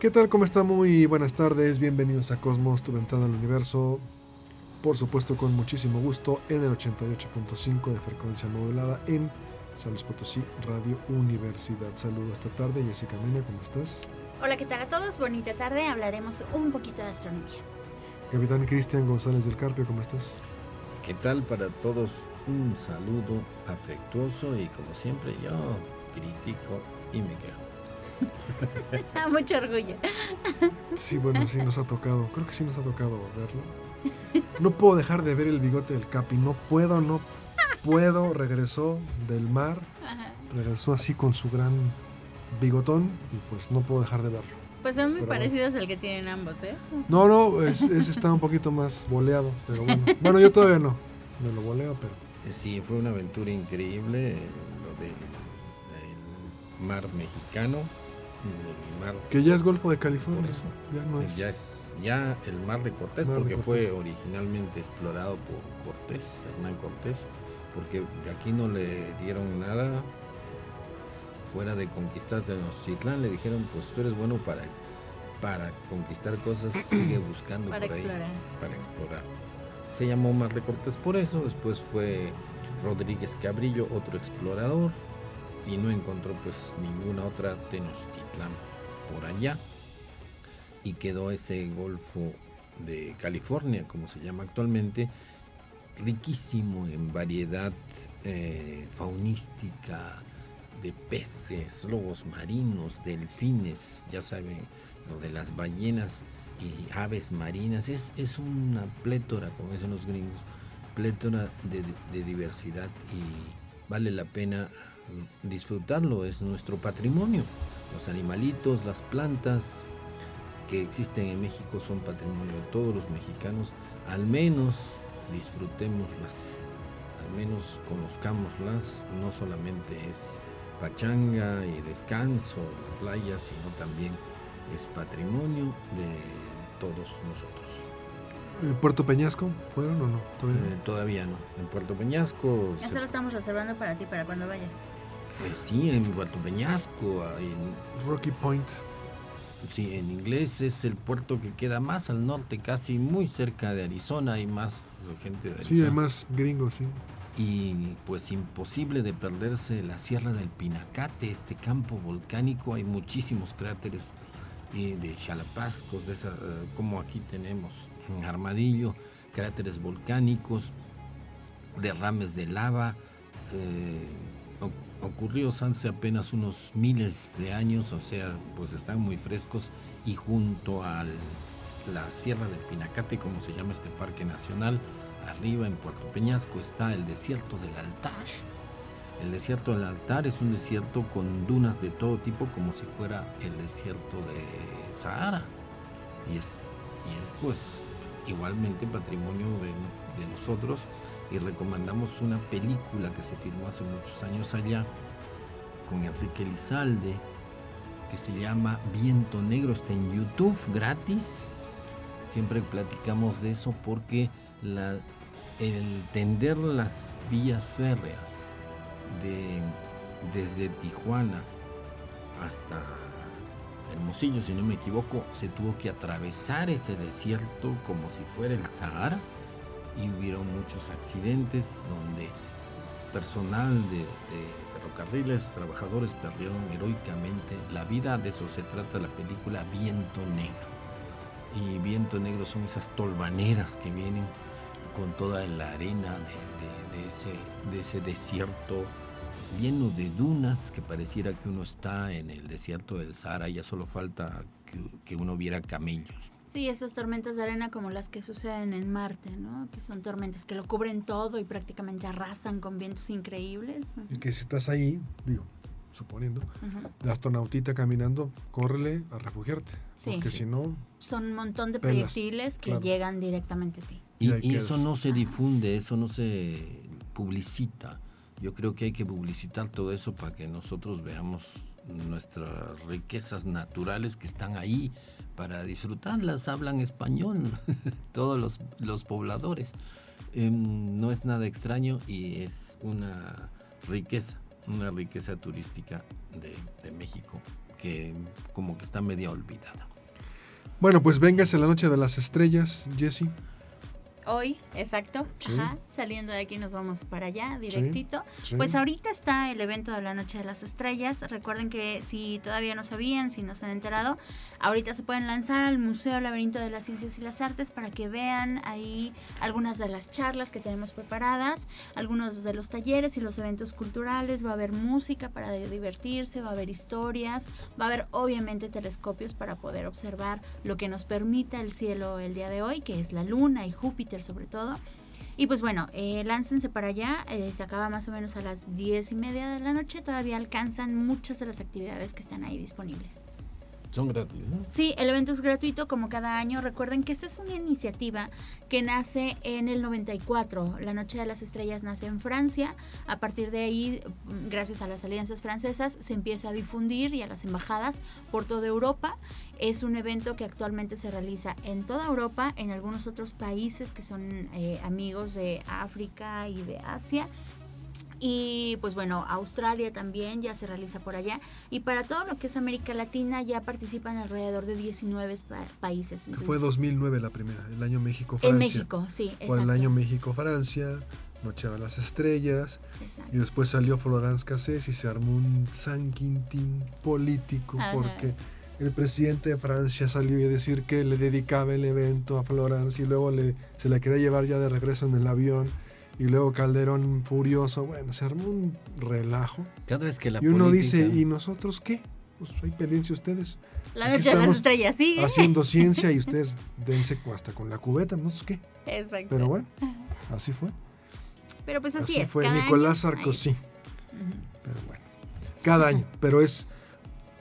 ¿Qué tal? ¿Cómo está? Muy buenas tardes. Bienvenidos a Cosmos, tu ventana al universo. Por supuesto, con muchísimo gusto en el 88.5 de frecuencia modulada en San Luis Potosí, Radio Universidad. Saludos esta tarde. Jessica Mena, ¿cómo estás? Hola, ¿qué tal a todos? Bonita tarde. Hablaremos un poquito de astronomía. Capitán Cristian González del Carpio, ¿cómo estás? ¿Qué tal para todos? Un saludo afectuoso y como siempre yo critico y me quejo. Mucho orgullo. Sí, bueno, sí nos ha tocado. Creo que sí nos ha tocado verlo. No puedo dejar de ver el bigote del Capi. No puedo, no puedo. Regresó del mar. Regresó así con su gran bigotón y pues no puedo dejar de verlo. Pues son muy Pero parecidos al que tienen ambos, ¿eh? No, no, es- ese está un poquito más boleado, pero bueno. Bueno, yo todavía no. Me lo boleo, pero... Eh, Sí, fue una aventura increíble eh, lo del, del mar mexicano, mar Que ya es Golfo de California. Por eso. Ya no es. ya es ya el mar de Cortés, Mar de porque Cortés. fue originalmente explorado por Cortés, Hernán Cortés, porque aquí no le dieron nada fuera de conquistar Tenochtitlán, le dijeron pues tú eres bueno para, para conquistar cosas, sigue buscando Para por ahí explorar. para explorar. Se llamó Mar de Cortés por eso, después fue Rodríguez Cabrillo, otro explorador, y no encontró pues ninguna otra Tenochtitlán por allá. Y quedó ese Golfo de California, como se llama actualmente, riquísimo en variedad eh, faunística de peces, lobos marinos, delfines, ya saben, lo de las ballenas y aves marinas. Es, es una plétora, como dicen los gringos, plétora de, diversidad y vale la pena disfrutarlo, es nuestro patrimonio. Los animalitos, las plantas que existen en México son patrimonio de todos los mexicanos, al menos disfrutémoslas, al menos conozcámoslas, no solamente es pachanga y descanso, la playa, sino también es patrimonio de todos nosotros. Eh, ¿Puerto Peñasco fueron o no? Todavía no. Eh, todavía no. En Puerto Peñasco, Ya se lo estamos reservando para ti, para cuando vayas. Eh, sí, en Puerto Peñasco, en, Rocky Point. sí, en inglés es el puerto que queda más al norte, casi muy cerca de Arizona, hay más gente de Arizona. Sí, además gringos, sí. y pues imposible de perderse la Sierra del Pinacate, este campo volcánico, hay muchísimos cráteres eh, de chalapascos, de esa, eh, como aquí tenemos en Armadillo, cráteres volcánicos, derrames de lava, eh, oc- ocurridos hace apenas unos miles de años, o sea, pues están muy frescos y junto a la Sierra del Pinacate, como se llama este parque nacional, arriba en Puerto Peñasco está el desierto del altar. El desierto del altar es un desierto con dunas de todo tipo, como si fuera el desierto de Sahara. Y es, y es pues igualmente patrimonio de nosotros. Y recomendamos una película que se filmó hace muchos años allá con Enrique Lizalde, que se llama Viento Negro. Está en YouTube gratis. Siempre platicamos de eso porque la, el tender las vías férreas de, desde Tijuana hasta Hermosillo, si no me equivoco, se tuvo que atravesar ese desierto como si fuera el Sahara y hubieron muchos accidentes donde personal de, ferrocarriles, trabajadores perdieron heroicamente la vida. De eso se trata la película Viento Negro. Y Viento Negro son esas tolvaneras que vienen con toda la arena de ese desierto lleno de dunas que pareciera que uno está en el desierto del Sahara, ya solo falta que, que uno viera camellos. Sí, esas tormentas de arena como las que suceden en Marte, ¿no? Que son tormentas que lo cubren todo y prácticamente arrasan con vientos increíbles. Y que si estás ahí, digo, suponiendo, Ujú. la astronautita caminando, córrele a refugiarte. Sí. Porque Sí. si no, Son un montón de Pelas, proyectiles que claro. llegan directamente a ti. Y, Y ahí y eso no se difunde, eso no se publicita. Yo creo que hay que publicitar todo eso para que nosotros veamos nuestras riquezas naturales que están ahí para disfrutarlas. Hablan español todos los, los pobladores. Em, no es nada extraño y es una riqueza, una riqueza turística de, de México que como que está media olvidada. Bueno, pues véngase la noche de las estrellas, Jesse. Hoy, exacto. Sí. Ajá, saliendo de aquí nos vamos para allá, directito. Sí. Pues ahorita está el evento de la Noche de las Estrellas. Recuerden que si todavía no sabían, si no se han enterado, ahorita se pueden lanzar al Museo Laberinto de las Ciencias y las Artes para que vean ahí algunas de las charlas que tenemos preparadas, algunos de los talleres y los eventos culturales. Va a haber música para divertirse, va a haber historias, va a haber obviamente telescopios para poder observar lo que nos permita el cielo el día de hoy, que es la Luna y Júpiter sobre todo. Y pues bueno, eh, láncense para allá, eh, se acaba más o menos a las 10 y media de la noche, todavía alcanzan muchas de las actividades que están ahí disponibles. Son gratis, ¿no? Sí, el evento es gratuito como cada año. Recuerden que esta es una iniciativa que nace en el 94. La Noche de las Estrellas nace en Francia. A partir de ahí, gracias a las alianzas francesas, se empieza a difundir y a las embajadas por toda Europa. Es un evento que actualmente se realiza en toda Europa, en algunos otros países que son eh, amigos de África y de Asia. Y pues bueno, Australia también ya se realiza por allá. Y para todo lo que es América Latina ya participan alrededor de 19 pa- países. Entonces, fue 2009 la primera, el año México-Francia. en México, sí, exacto. Por el año México-Francia, Noche de las Estrellas, exacto. y después salió Florence Cassés y se armó un San Quintín político Ajá. porque el presidente de Francia salió a decir que le dedicaba el evento a Florence y luego le, se la quería llevar ya de regreso en el avión y luego Calderón furioso, bueno, se armó un relajo Cada vez que la y uno política- dice, ¿y nosotros qué? Pues ahí peleense ustedes La aquí noche de las estrellas, sí. haciendo ciencia y ustedes dense hasta con la cubeta, ¿nosotros qué? Exacto. Pero bueno, así fue. Pero pues así, Así es. fue cada Nicolás año hay- Sarkozy. Pero bueno, cada año. Pero es.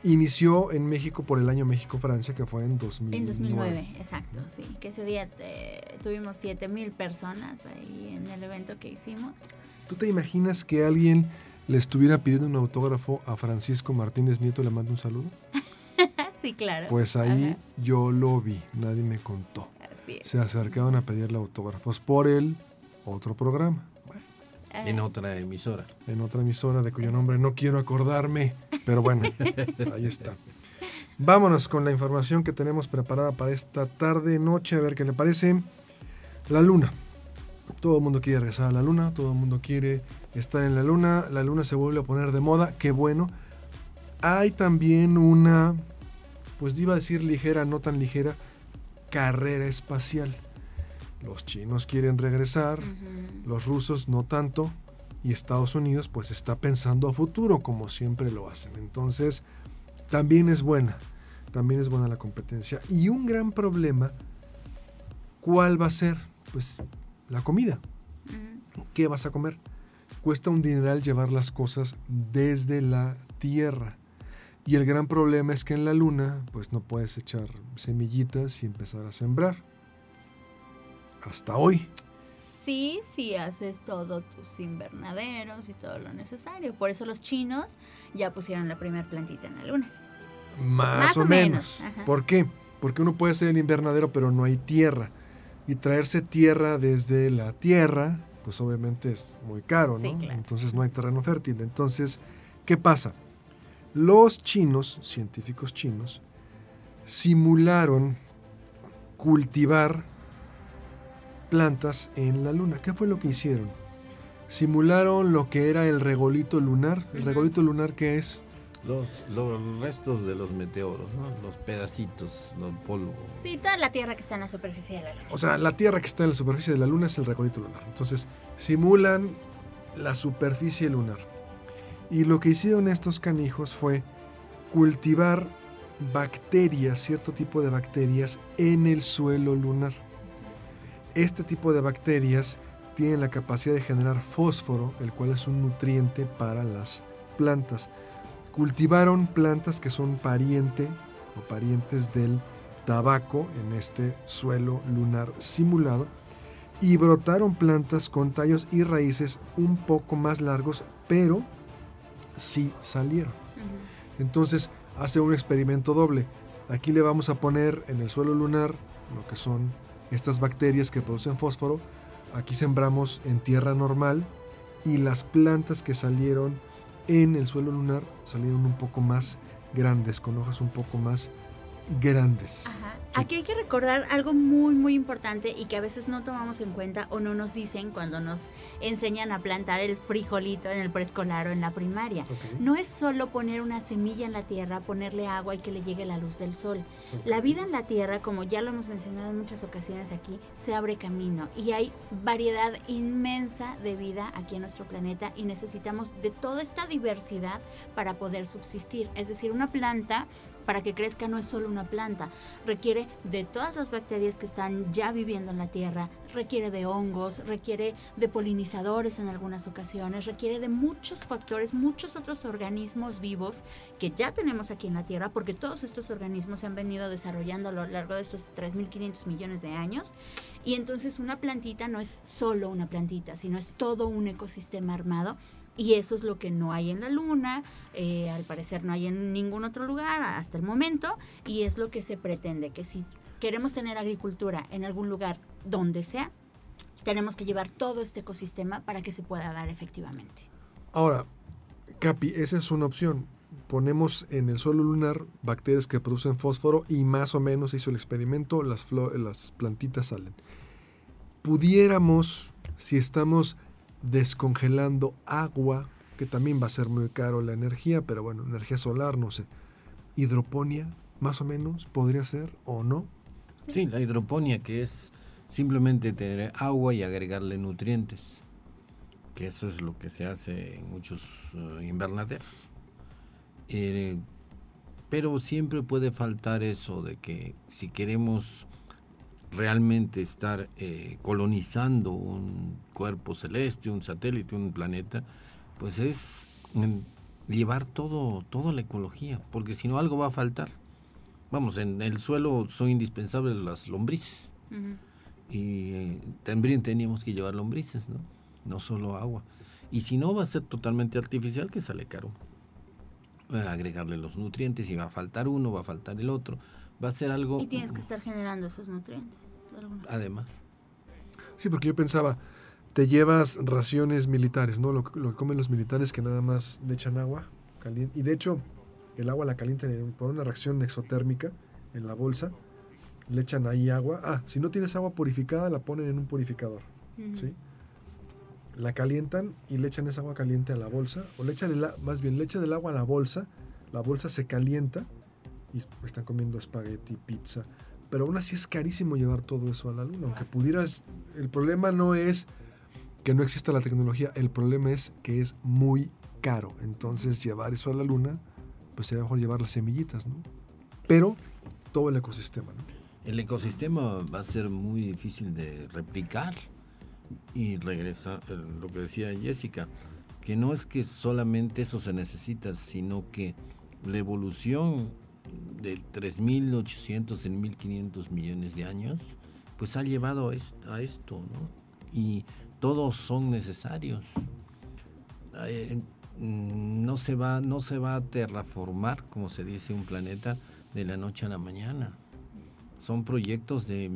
Inició en México por el año México-Francia, que fue en 2009. En 2009, exacto, sí. Que ese día eh, tuvimos 7 mil personas ahí en el evento que hicimos. ¿Tú te imaginas que alguien le estuviera pidiendo un autógrafo a Francisco Martínez Nieto? ¿Le mando un saludo? sí, claro. Pues ahí Ajá, yo lo vi, nadie me contó. así es. Se acercaban a pedirle autógrafos por el otro programa. En otra emisora. en otra emisora de cuyo nombre no quiero acordarme, pero bueno, ahí está. Vámonos con la información que tenemos preparada para esta tarde, noche, a ver qué le parece. La luna. Todo el mundo quiere regresar a la luna, todo el mundo quiere estar en la luna, la luna se vuelve a poner de moda, qué bueno. Hay también una, pues iba a decir ligera, no tan ligera, carrera espacial. Los chinos quieren regresar, los rusos no tanto y Estados Unidos pues está pensando a futuro como siempre lo hacen. Entonces también es buena, también es buena la competencia. Y un gran problema, ¿cuál va a ser? Pues la comida. ¿Qué vas a comer? Cuesta un dineral llevar las cosas desde la Tierra. Y el gran problema es que en la Luna pues no puedes echar semillitas y empezar a sembrar. Hasta hoy. Sí, sí haces todo tus invernaderos y todo lo necesario. Por eso los chinos ya pusieron la primera plantita en la luna. Más, Más o, o menos. ¿Por qué? Porque uno puede hacer el invernadero, pero no hay tierra. Y traerse tierra desde la tierra, pues obviamente es muy caro, ¿no? Sí, claro. Entonces no hay terreno fértil. Entonces, ¿qué pasa? Los chinos, científicos chinos, simularon cultivar plantas en la luna. ¿Qué fue lo que hicieron? Simularon lo que era el regolito lunar. ¿El regolito lunar qué es? Los, los restos de los meteoros, ¿no? Los pedacitos, los polvo. Sí, toda la tierra que está en la superficie de la luna. O sea, la Tierra que está en la superficie de la Luna es el regolito lunar. Entonces, simulan la superficie lunar. Y lo que hicieron estos canijos fue cultivar bacterias, cierto tipo de bacterias en el suelo lunar. Este tipo de bacterias tienen la capacidad de generar fósforo, el cual es un nutriente para las plantas. Cultivaron plantas que son pariente o parientes del tabaco en este suelo lunar simulado y brotaron plantas con tallos y raíces un poco más largos, pero sí salieron. Entonces hace un experimento doble. Aquí le vamos a poner en el suelo lunar lo que son estas bacterias que producen fósforo. Aquí sembramos en tierra normal y las plantas que salieron en el suelo lunar salieron un poco más grandes, con hojas un poco más grandes. Aquí hay que recordar algo muy, muy importante y que a veces no tomamos en cuenta o no nos dicen cuando nos enseñan a plantar el frijolito en el preescolar o en la primaria. No es solo poner una semilla en la tierra, ponerle agua y que le llegue la luz del sol. La vida en la tierra, como ya lo hemos mencionado en muchas ocasiones aquí, se abre camino y hay variedad inmensa de vida aquí en nuestro planeta y necesitamos de toda esta diversidad para poder subsistir. Es decir, una planta para que crezca no es solo una planta, requiere de todas las bacterias que están ya viviendo en la tierra, requiere de hongos, requiere de polinizadores en algunas ocasiones, requiere de muchos factores, muchos otros organismos vivos que ya tenemos aquí en la tierra, porque todos estos organismos se han venido desarrollando a lo largo de estos 3.500 millones de años. Y entonces una plantita no es solo una plantita, sino es todo un ecosistema armado y eso es lo que no hay en la Luna, eh, al parecer no hay en ningún otro lugar hasta el momento, y es lo que se pretende, que si queremos tener agricultura en algún lugar donde sea, tenemos que llevar todo este ecosistema para que se pueda dar efectivamente. Ahora, Capi, esa es una opción. Ponemos en el suelo lunar bacterias que producen fósforo y más o menos hizo el experimento, las, las plantitas salen. Pudiéramos, si estamos descongelando agua, que también va a ser muy caro la energía, pero bueno, energía solar, no sé. Hidroponía, más o menos, podría ser o no. Sí, la hidroponía que es simplemente tener agua y agregarle nutrientes, que eso es lo que se hace en muchos eh, invernaderos. Eh, pero siempre puede faltar eso de que si queremos realmente estar eh, colonizando un cuerpo celeste, un satélite, un planeta, pues es llevar todo, toda la ecología, porque si no algo va a faltar. Vamos, en el suelo son indispensables las lombrices. Y eh, también teníamos que llevar lombrices, ¿no? No solo agua. Y si no, va a ser totalmente artificial, que sale caro. agregarle los nutrientes y va a faltar uno, va a faltar el otro va a ser algo... Y tienes que estar generando esos nutrientes. Además. Sí, porque yo pensaba, te llevas raciones militares, ¿no? Lo, que comen los militares que nada más le echan agua caliente. Y de hecho, el agua la calientan por una reacción exotérmica en la bolsa. Le echan ahí agua. Ah, si no tienes agua purificada, la ponen en un purificador. ¿Sí? La calientan y le echan esa agua caliente a la bolsa. O le echan el, más bien, le echan el agua a la bolsa. La bolsa se calienta y están comiendo espagueti, pizza. Pero aún así es carísimo llevar todo eso a la luna. Aunque pudieras, el problema no es que no exista la tecnología, el problema es que es muy caro. Entonces llevar eso a la luna, pues sería mejor llevar las semillitas, ¿no? Pero todo el ecosistema, ¿no? El ecosistema va a ser muy difícil de replicar y regresa lo que decía Jessica, que no es que solamente eso se necesita, sino que la evolución de 3.800 en 1.500 millones de años, pues ha llevado a esto, ¿no? Y todos son necesarios. Eh, no se va no se va a terraformar como se dice un planeta de la noche a la mañana son proyectos de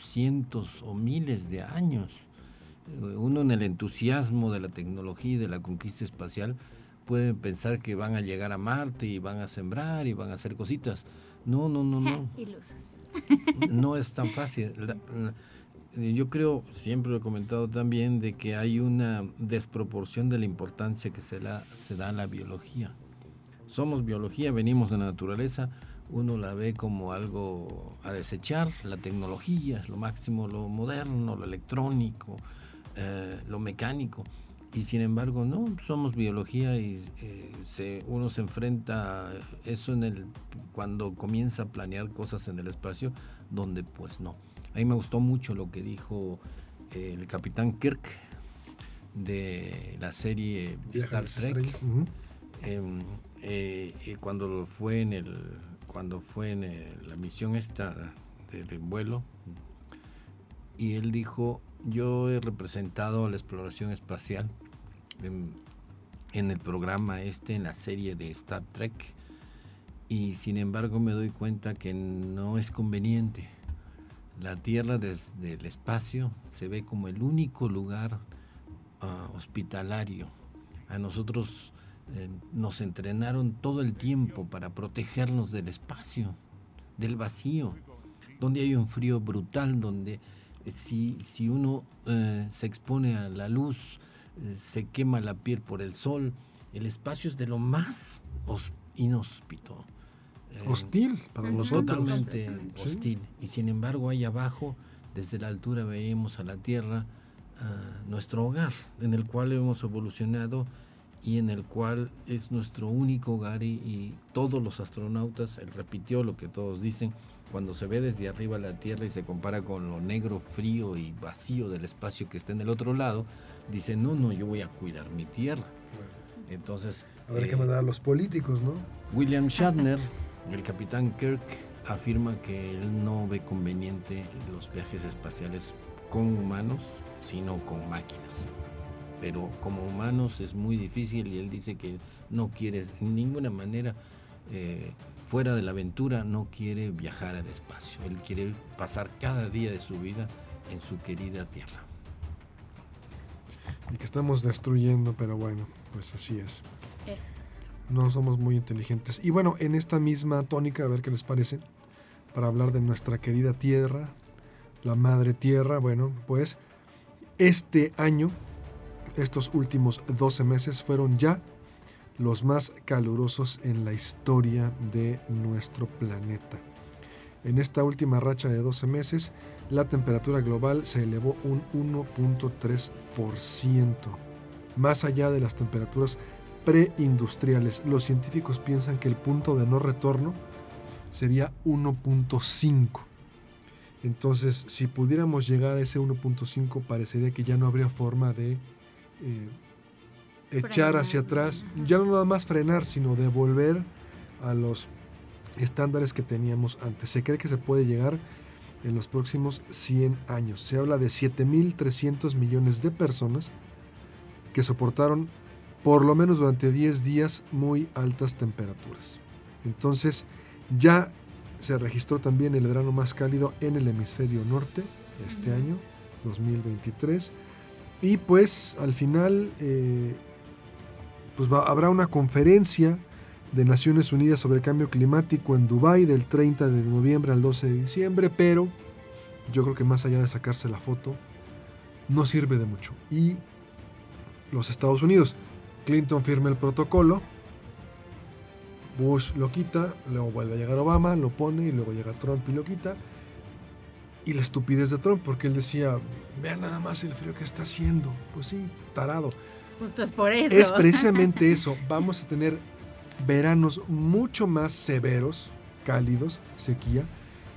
cientos o miles de años uno en el entusiasmo de la tecnología y de la conquista espacial pueden pensar que van a llegar a Marte y van a sembrar y van a hacer cositas. No, no, no, no. Ilusos. No es tan fácil. yo creo, siempre lo he comentado también, de que hay una desproporción de la importancia que se, la, se da a la biología. Somos biología, venimos de la naturaleza, uno la ve como algo a desechar, la tecnología es lo máximo, lo moderno, lo electrónico, eh, lo mecánico y sin embargo no, somos biología y eh, se, uno se enfrenta a eso en el cuando comienza a planear cosas en el espacio donde pues no. A mí me gustó mucho lo que dijo eh, el capitán Kirk de la serie Star Trek. Em, eh, cuando fue en el cuando fue en la misión esta de, vuelo y él dijo yo he representado la exploración espacial en, en, el programa este en la serie de Star Trek. Y sin embargo me doy cuenta que no es conveniente. La Tierra desde el espacio se ve como el único lugar ah, hospitalario. A nosotros eh, nos entrenaron todo el tiempo para protegernos del espacio, del vacío, donde hay un frío brutal, donde eh, si, si uno eh, se expone a la luz, se quema la piel por el sol, el espacio es de lo más inhóspito. hostil para nosotros. Totalmente hostil. Y sin embargo, ahí abajo, desde la altura, veíamos a la Tierra, nuestro hogar, en el cual hemos evolucionado y en el cual es nuestro único hogar y, todos los astronautas, él repitió lo que todos dicen, cuando se ve desde arriba la Tierra y se compara con lo negro, frío y vacío del espacio que está en el otro lado, dice, no, no, yo voy a cuidar mi Tierra. Entonces... Habrá que eh, mandar a los políticos, ¿no? William Shatner, el capitán Kirk, afirma que él no ve conveniente los viajes espaciales con humanos, sino con máquinas pero como humanos es muy difícil y él dice que no quiere en ninguna manera eh, fuera de la aventura no quiere viajar al espacio. Él quiere pasar cada día de su vida en su querida tierra. Y que estamos destruyendo pero bueno pues así es. No somos muy inteligentes. Y bueno en esta misma tónica a ver qué les parece para hablar de nuestra querida tierra la madre tierra bueno pues este año estos últimos 12 meses fueron ya los más calurosos en la historia de nuestro planeta. En esta última racha de 12 meses, la temperatura global se elevó un 1.3%, más allá de las temperaturas preindustriales. Los científicos piensan que el punto de no retorno sería 1.5. Entonces, si pudiéramos llegar a ese 1.5, parecería que ya no habría forma de eh, echar hacia atrás, ya no nada más frenar, sino devolver a los estándares que teníamos antes. Se cree que se puede llegar en los próximos 100 años. Se habla de 7.300 millones de personas que soportaron por lo menos durante 10 días muy altas temperaturas. Entonces ya se registró también el verano más cálido en el hemisferio norte este año, 2023 y pues al final eh, pues habrá una conferencia de Naciones Unidas sobre cambio climático en Dubái del 30 de noviembre al 12 de diciembre, pero yo creo que más allá de sacarse la foto, no sirve de mucho. Y los Estados Unidos, Clinton firma el protocolo, Bush lo quita, luego vuelve a llegar Obama, lo pone y luego llega Trump y lo quita y la estupidez de Trump, porque él decía, vea nada más el frío que está haciendo. Pues sí, tarado. Justo es por eso. Es precisamente eso. Vamos a tener veranos mucho más severos, cálidos, sequía,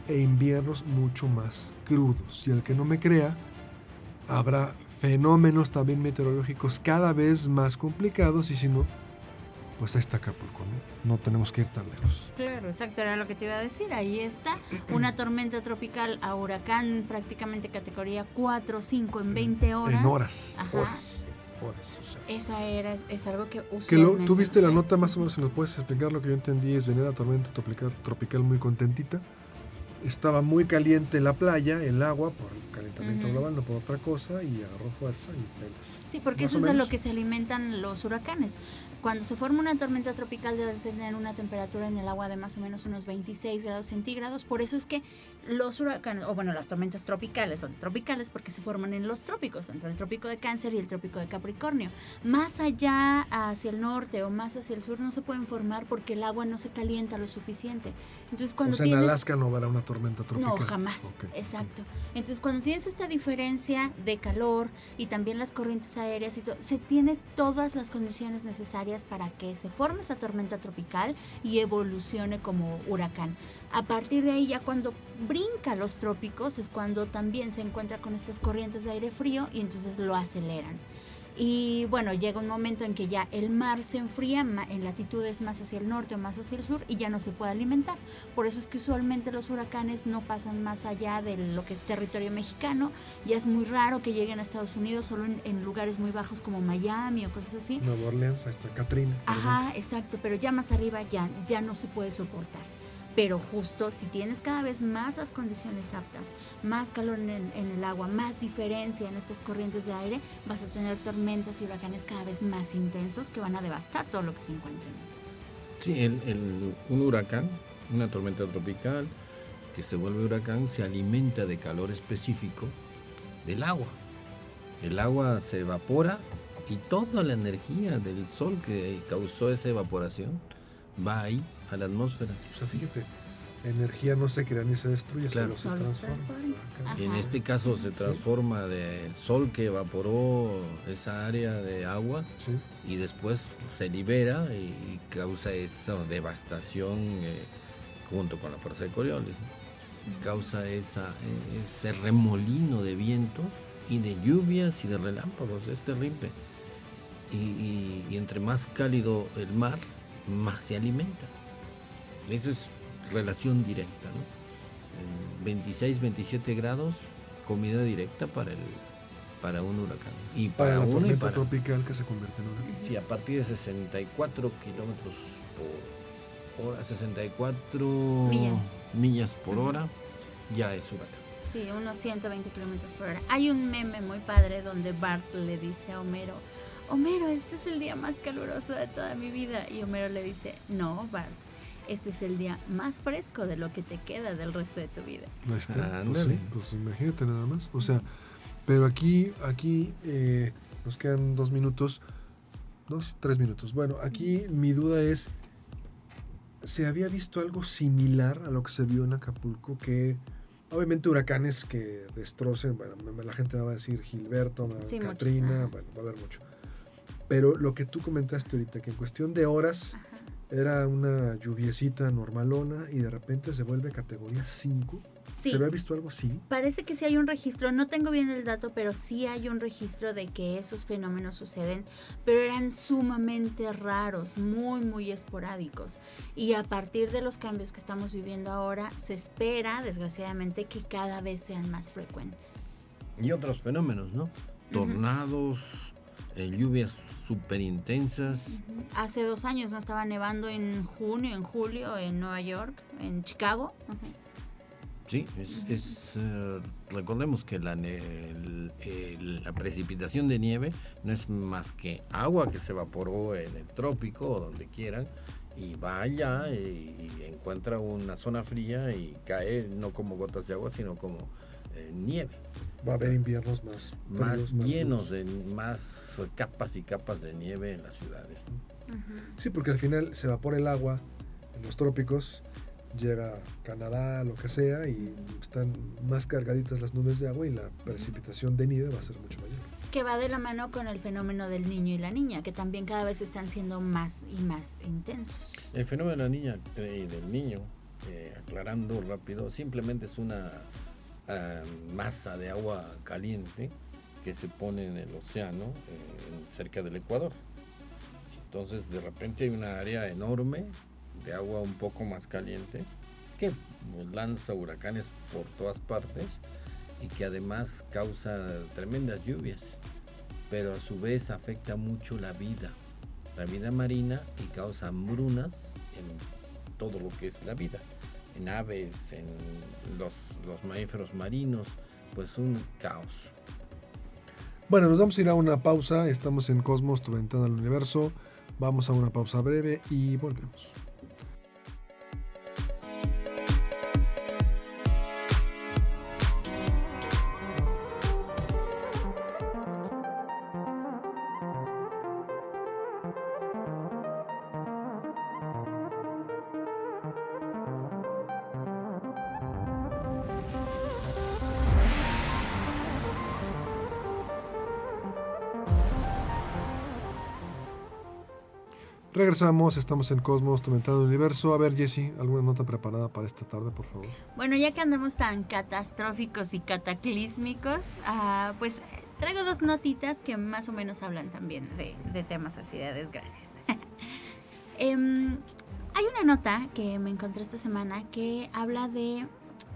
e inviernos mucho más crudos. Y el que no me crea, habrá fenómenos también meteorológicos cada vez más complicados y si no, pues ahí está Acapulco, ¿no? No tenemos que ir tan lejos. Claro, exacto, era lo que te iba a decir. Ahí está una tormenta tropical a huracán prácticamente categoría 4 o 5 en 20 horas. En horas, horas. Horas, Eso era, es algo que usualmente... Que ¿Tú viste la nota más o menos, si nos puedes explicar lo que yo entendí, es venir la tormenta tropical, tropical muy contentita, estaba muy caliente la playa, el agua, por calentamiento global, no por otra cosa, y agarró fuerza y pelas. Sí, porque eso es de lo que se alimentan los huracanes. Cuando se forma una tormenta tropical debes tener una temperatura en el agua de más o menos unos 26 grados centígrados. Por eso es que los huracanes, o bueno, las tormentas tropicales son tropicales porque se forman en los trópicos, entre el trópico de Cáncer y el trópico de Capricornio. Más allá hacia el norte o más hacia el sur no se pueden formar porque el agua no se calienta lo suficiente. Entonces cuando o sea, en Alaska no habrá una tormenta tropical. No, jamás. Exacto. Entonces, cuando tienes esta diferencia de calor y también las corrientes aéreas y todo, se tiene todas las condiciones necesarias para que se forme esa tormenta tropical y evolucione como huracán. A partir de ahí, ya cuando brinca los trópicos, es cuando también se encuentra con estas corrientes de aire frío y entonces lo aceleran. Y bueno, llega un momento en que ya el mar se enfría en latitudes más hacia el norte o más hacia el sur y ya no se puede alimentar. Por eso es que usualmente los huracanes no pasan más allá de lo que es territorio mexicano. Ya es muy raro que lleguen a Estados Unidos solo en, en lugares muy bajos como Miami o cosas así. Nueva Orleans, está Katrina. Ajá, exacto, pero ya más arriba ya, ya no se puede soportar. Pero justo si tienes cada vez más las condiciones aptas, más calor en el, agua, más diferencia en estas corrientes de aire, vas a tener tormentas y huracanes cada vez más intensos que van a devastar todo lo que se encuentren. Sí, el, el- un huracán, una tormenta tropical que se vuelve huracán, se alimenta de calor específico del agua. El agua se evapora y toda la energía del sol que causó esa evaporación va ahí a la atmósfera. O sea, fíjate, energía no se crea ni se destruye, Claro. solo se transforma. Ah. En este caso se transforma de sol que evaporó esa área de agua Sí. y después se libera y causa esa devastación eh, junto con la fuerza de Coriolis. ¿no? Causa esa, eh, ese remolino de vientos y de lluvias y de relámpagos. Es terrible. Y, y- y entre más cálido el mar, más se alimenta. Esa es relación directa. ¿no? En 26, 27 grados, comida directa para, el, para un huracán. Y Para, para, la y tormenta para, tropical que se convierte en una. Sí, a partir de 64 kilómetros por hora, 64 Millas. millas por hora, ya es huracán. Sí, unos 120 kilómetros por hora. Hay un meme muy padre donde Bart le dice a Homero, Homero, este es el día más caluroso de toda mi vida. Y Homero le dice, no, Bart, este es el día más fresco de lo que te queda del resto de tu vida. Ahí está. Pues, sí, pues imagínate nada más. O sea, pero aquí, aquí eh, nos quedan dos minutos, dos, tres minutos. Bueno, aquí mi duda es, ¿se había visto algo similar a lo que se vio en Acapulco? Que obviamente huracanes que destrocen, bueno, la gente va a decir Gilberto, va- Sí, Katrina, bueno, va a haber mucho. Pero lo que tú comentaste ahorita, que en cuestión de horas Ajá. Era una lluviecita normalona y de repente se vuelve categoría 5. Sí. ¿Se había visto algo así? Parece que sí hay un registro, no tengo bien el dato, pero sí hay un registro de que esos fenómenos suceden, pero eran sumamente raros, muy, muy esporádicos. Y a partir de los cambios que estamos viviendo ahora, se espera, desgraciadamente, que cada vez sean más frecuentes. Y otros fenómenos, ¿no? Tornados, eh, lluvias súper intensas. Hace dos años no estaba nevando en junio, en julio, en Nueva York, en Chicago. Sí, es, es, eh, recordemos que la, ne- el- el- la precipitación de nieve no es más que agua que se evaporó en el trópico o donde quieran y va allá y, y encuentra una zona fría y cae no como gotas de agua sino como eh, nieve, Va a haber inviernos más más llenos duros. de más capas y capas de nieve en las ciudades. Sí, porque al final se evapora el agua en los trópicos, llega a Canadá, lo que sea, y están más cargaditas las nubes de agua y la precipitación de nieve va a ser mucho mayor. que va de la mano con el fenómeno del niño y la niña, que también cada vez están siendo más y más intensos. El fenómeno de la niña eh, y del niño, eh, aclarando rápido, simplemente es una ah, masa de agua caliente que se pone en el océano eh, cerca del Ecuador. Entonces de repente hay una área enorme de agua un poco más caliente que lanza huracanes por todas partes y que además causa tremendas lluvias, pero a su vez afecta mucho la vida, la vida marina y causa hambrunas en todo lo que es la vida, en aves, en los, los mamíferos marinos, pues un caos. Bueno, nos vamos a ir a una pausa. Estamos en Cosmos, tu ventana al universo. Vamos a una pausa breve y volvemos. Regresamos, estamos en Cosmos, tu ventana del universo. A ver, Jessy, ¿alguna nota preparada para esta tarde, por favor? Bueno, ya que andamos tan catastróficos y cataclísmicos, ah, pues traigo dos notitas que más o menos hablan también de, de temas así de desgracias. Em, hay una nota que me encontré esta semana que habla de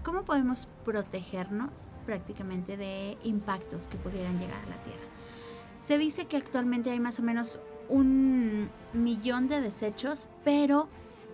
cómo podemos protegernos prácticamente de impactos que pudieran llegar a la Tierra. Se dice que actualmente hay más o menos un millón de desechos, pero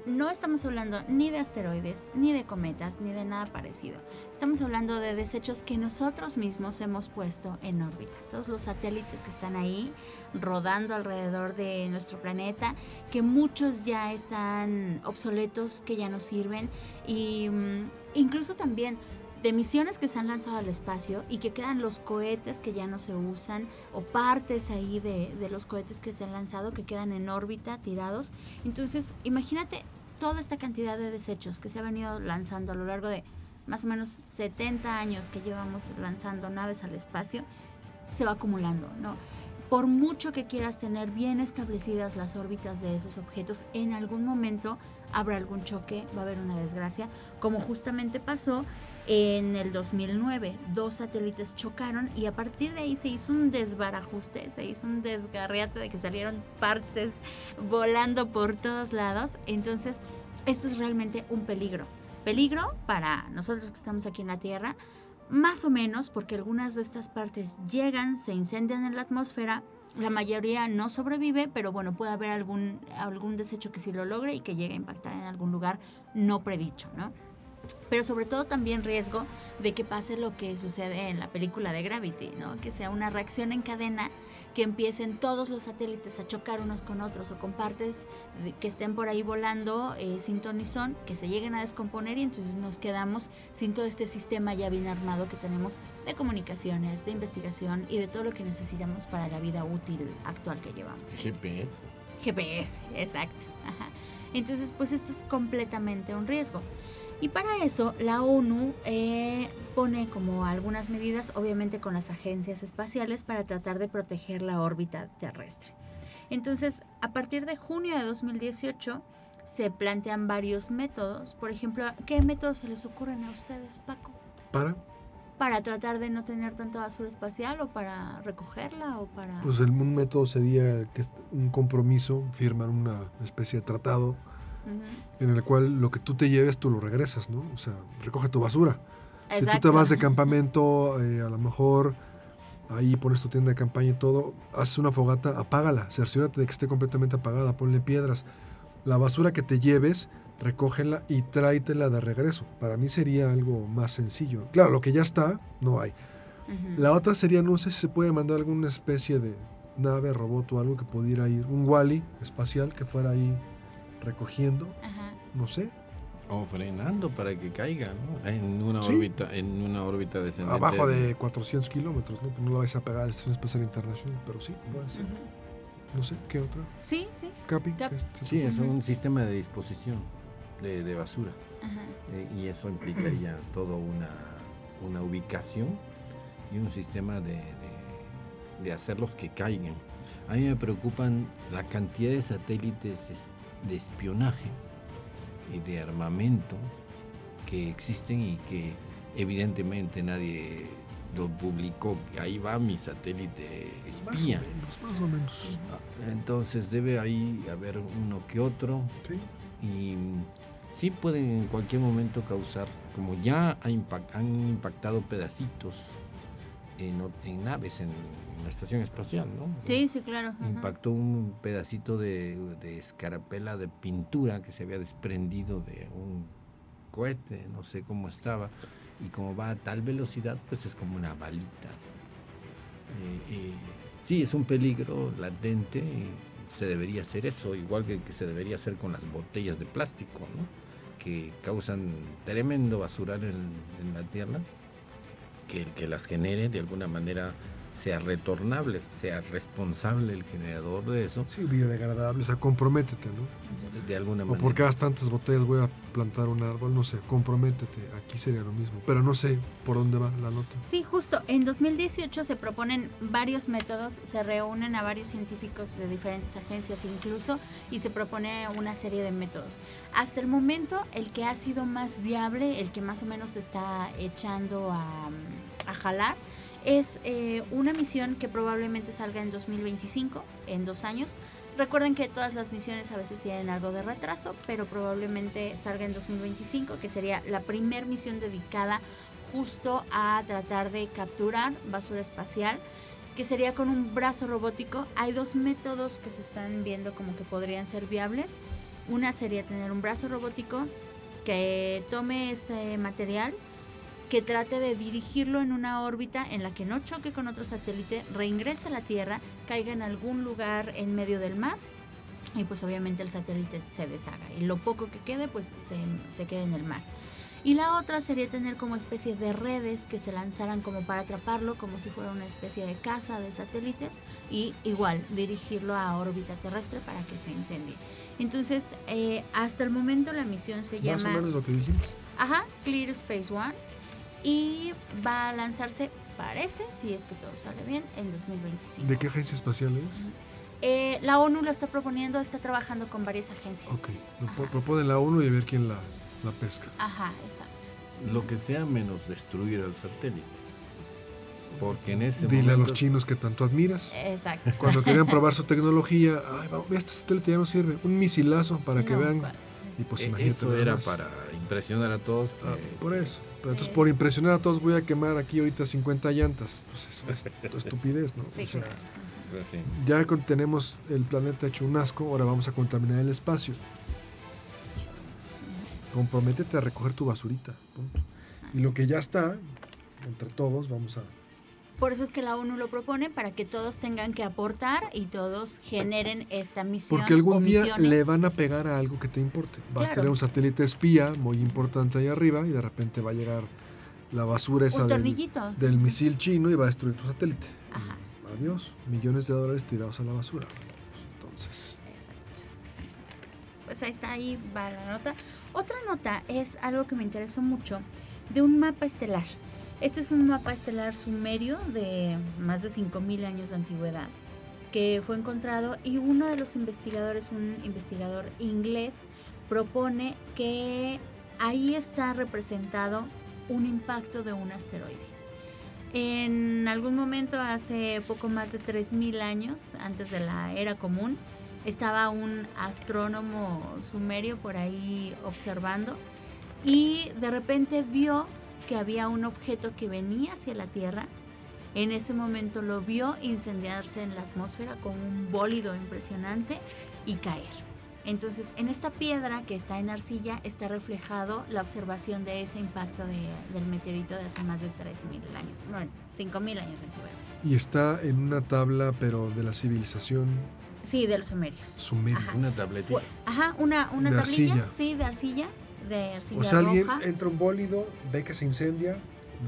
no estamos hablando ni de asteroides, ni de cometas, ni de nada parecido. Estamos hablando de desechos que nosotros mismos hemos puesto en órbita. Todos los satélites que están ahí rodando alrededor de nuestro planeta, que muchos ya están obsoletos, que ya no sirven, y mm, incluso también de misiones que se han lanzado al espacio y que quedan los cohetes que ya no se usan o partes ahí de, de, los cohetes que se han lanzado que quedan en órbita tirados. Entonces, imagínate toda esta cantidad de desechos que se ha venido lanzando a lo largo de más o menos 70 años que llevamos lanzando naves al espacio, se va acumulando, ¿no? Por mucho que quieras tener bien establecidas las órbitas de esos objetos, en algún momento habrá algún choque, va a haber una desgracia, como justamente pasó en el 2009. Dos satélites chocaron y a partir de ahí se hizo un desbarajuste, se hizo un desgarriate de que salieron partes volando por todos lados. Entonces, esto es realmente un peligro. Peligro para nosotros que estamos aquí en la Tierra, más o menos porque algunas de estas partes llegan, se incendian en la atmósfera, la mayoría no sobrevive, pero bueno, puede haber algún, algún desecho que sí lo logre y que llegue a impactar en algún lugar no predicho, ¿no? Pero sobre todo también riesgo de que pase lo que sucede en la película de Gravity, ¿no? Que sea una reacción en cadena, que empiecen todos los satélites a chocar unos con otros o con partes que estén por ahí volando eh, sin ton son, que se lleguen a descomponer y entonces nos quedamos sin todo este sistema ya bien armado que tenemos de comunicaciones, de investigación y de todo lo que necesitamos para la vida útil actual que llevamos. GPS. GPS, exacto. Entonces, pues esto es completamente un riesgo. Y para eso la ONU eh, pone como algunas medidas, obviamente con las agencias espaciales, para tratar de proteger la órbita terrestre. Entonces, a partir de junio de 2018 se plantean varios métodos. Por ejemplo, ¿qué métodos se les ocurren a ustedes, Paco? ¿Para? Para tratar de no tener tanta basura espacial o para recogerla o para... Pues un método sería que un compromiso, firmar una especie de tratado en el cual lo que tú te lleves tú lo regresas, ¿no? O sea, recoge tu basura. Si tú te vas de campamento, eh, a lo mejor ahí pones tu tienda de campaña y todo, haces una fogata, apágala, cerciórate de que esté completamente apagada, ponle piedras. La basura que te lleves, recógela y tráetela de regreso. Para mí sería algo más sencillo. Claro, lo que ya está, no hay. La otra sería, no sé si se puede mandar alguna especie de nave, robot o algo que pudiera ir, un Wally espacial que fuera ahí recogiendo, no sé. O frenando para que caiga, ¿no? En una órbita, en una órbita descendente. Abajo de 400 kilómetros, ¿no? No la vais a pegar a la Estación Espacial Internacional, pero sí, puede ser. No sé, ¿qué otra? Sí, sí. Capi. sí, es un sistema de disposición de, de basura. Eh, y eso implicaría toda una, una ubicación y un sistema de, de, de hacerlos que caigan. A mí me preocupan la cantidad de satélites de espionaje y de armamento que existen y que evidentemente nadie lo publicó. Ahí va mi satélite espía. Más o menos, Entonces debe ahí haber uno que otro. Y sí pueden en cualquier momento causar, como ya han impactado pedacitos en, en naves, en la estación espacial, ¿no? Sí, sí, claro. Impactó un pedacito de, escarapela de pintura que se había desprendido de un cohete, no sé cómo estaba, y como va a tal velocidad, pues es como una balita. Eh, sí, es un peligro latente, y se debería hacer eso, igual que, que se debería hacer con las botellas de plástico, ¿no? que causan tremendo basural en, en la Tierra, que el que las genere de alguna manera sea retornable, sea responsable el generador de eso. Sí, biodegradable, o sea, comprométete, ¿no? De, alguna O manera. por cada tantas botellas voy a plantar un árbol, no sé, comprométete, aquí sería lo mismo. Pero no sé por dónde va la nota. Sí, justo. En 2018 se proponen varios métodos, se reúnen a varios científicos de diferentes agencias incluso y se propone una serie de métodos. Hasta el momento, el que ha sido más viable, el que más o menos se está echando a, a jalar, es eh, una misión que probablemente salga en 2025, en dos años. Recuerden que todas las misiones a veces tienen algo de retraso, pero probablemente salga en 2025, que sería la primer misión dedicada justo a tratar de capturar basura espacial, que sería con un brazo robótico. Hay dos métodos que se están viendo como que podrían ser viables. Una sería tener un brazo robótico que tome este material, que trate de dirigirlo en una órbita en la que no choque con otro satélite, reingrese a la Tierra, caiga en algún lugar en medio del mar y pues obviamente el satélite se deshaga y lo poco que quede pues se, se quede en el mar. Y la otra sería tener como especie de redes que se lanzaran como para atraparlo, como si fuera una especie de caza de satélites y igual dirigirlo a órbita terrestre para que se incendie. Entonces, eh, hasta el momento la misión se Más o llama... menos lo que dijimos. Ajá, Clear Space One. Y va a lanzarse, parece, si es que todo sale bien, en 2025. ¿De qué agencia espacial es? Eh, la ONU lo está proponiendo, está trabajando con varias agencias. Ok, lo proponen la ONU y a ver quién la, la pesca. Ajá, exacto. Lo que sea menos destruir al satélite. Porque en ese Dile a los momento- chinos que tanto admiras. Exacto. Cuando querían probar su tecnología, ay, vamos, este satélite ya no sirve. Un misilazo para que No, vean. pa- Y pues Eh, imagínate. Eso era más. para impresionar a todos. Ah, por eso. Pero entonces, por impresionar a todos, voy a quemar aquí ahorita 50 llantas. Pues es una est- estupidez, ¿no? Sí, O sea, pues sí. ya con- tenemos el planeta hecho un asco, ahora vamos a contaminar el espacio. Comprométete a recoger tu basurita. Punto. Y lo que ya está, entre todos, vamos a. Por eso es que la ONU lo propone para que todos tengan que aportar y todos generen esta misión. Porque algún día misiones. le van a pegar a algo que te importe. Vas a tener un satélite espía muy importante ahí arriba y de repente va a llegar la basura esa del, del misil chino y va a destruir tu satélite. Ajá. Adiós. Millones de dólares tirados a la basura. Pues entonces. Exacto. Pues ahí está, ahí va la nota. Otra nota es algo que me interesó mucho de un mapa estelar. Este es un mapa estelar sumerio de más de 5.000 años de antigüedad que fue encontrado y uno de los investigadores, un investigador inglés, propone que ahí está representado un impacto de un asteroide. En algún momento, hace poco más de 3.000 años, antes de la era común, estaba un astrónomo sumerio por ahí observando y de repente vio que había un objeto que venía hacia la Tierra. En ese momento lo vio incendiarse en la atmósfera con un bólido impresionante y caer. Entonces, en esta piedra que está en arcilla está reflejado la observación de ese impacto de- del meteorito de hace más de 3.000 años, bueno, 5.000 años de antigüedad. Y está en una tabla, pero de la civilización Sí, de los sumerios. sumeria. Ajá. Una tabletita. Fue- ajá, una, una De tablilla, arcilla. sí, de arcilla, de arcilla O sea, alguien entra un bólido, ve que se incendia,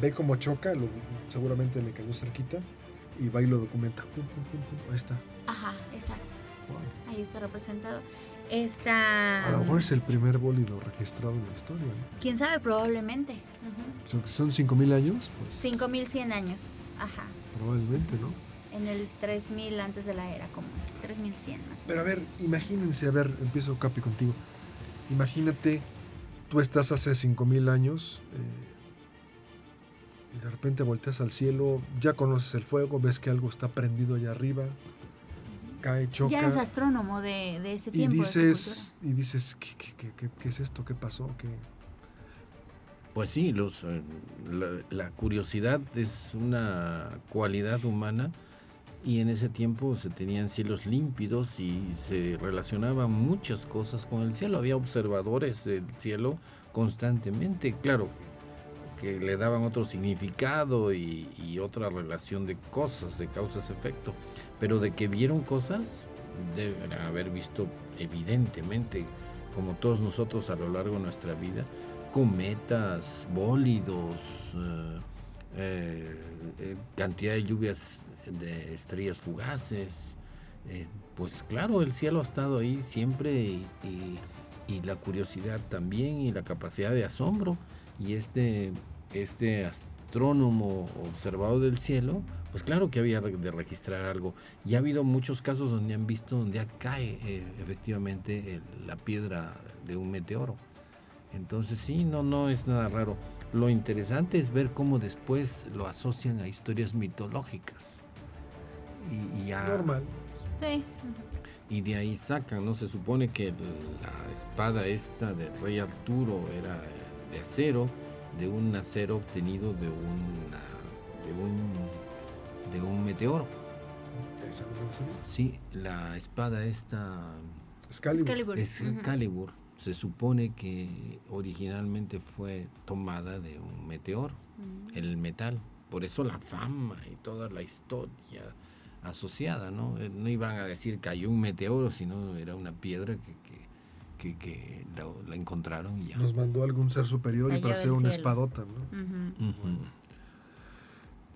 ve cómo choca, lo- seguramente le cayó cerquita, y va y lo documenta. Pum, pum, pum, pum, ahí está. Ajá, exacto. Wow. Ahí está representado. Está. A lo mejor es el primer bólido registrado en la historia. ¿no? Quién sabe, probablemente. Ujú. Son- Son 5.000 años, pues 5100 años. Ajá. probablemente, ¿no? En el 3000 antes de la era común. 3100 más. Pero a ver, imagínense, a ver, empiezo Capi contigo. Imagínate, tú estás hace 5000 años eh, y de repente volteas al cielo, ya conoces el fuego, ves que algo está prendido allá arriba, cae, choca. Ya eres astrónomo de, de ese y tiempo. de esa dices, y dices ¿qué, qué, qué- qué- qué es esto? ¿Qué pasó? ¿Qué? Pues sí, los, eh, la, la curiosidad es una cualidad humana y en ese tiempo se tenían cielos límpidos y se relacionaban muchas cosas con el cielo. Había observadores del cielo constantemente, claro, que le daban otro significado y, otra relación de cosas, de causas-efecto, pero de que vieron cosas, deben haber visto evidentemente, como todos nosotros a lo largo de nuestra vida, cometas, bólidos, eh, eh, eh, cantidad de lluvias de estrellas fugaces. Eh, pues claro, el cielo ha estado ahí siempre y, la curiosidad también y la capacidad de asombro. Y este, este astrónomo observado del cielo, pues claro que había de registrar algo. Y ha habido muchos casos donde han visto donde cae eh, efectivamente la piedra de un meteoro. Entonces sí, no, no es nada raro. Lo interesante es ver cómo después lo asocian a historias mitológicas. Y, ya, Normal. Sí. Y de ahí sacan, ¿no? Se supone que la espada esta del rey Arturo era de acero, de un acero obtenido de, una, de, un, de un meteoro. Sí, la espada esta... Excalibur. Es Excalibur se supone que originalmente fue tomada de un meteoro, mm. el metal. Por eso la fama y toda la historia asociada, ¿no? Eh, no iban a decir que cayó un meteoro, sino era una piedra que, que, la, encontraron y ya. Nos mandó algún ser superior y para hacer una espadota, ¿no?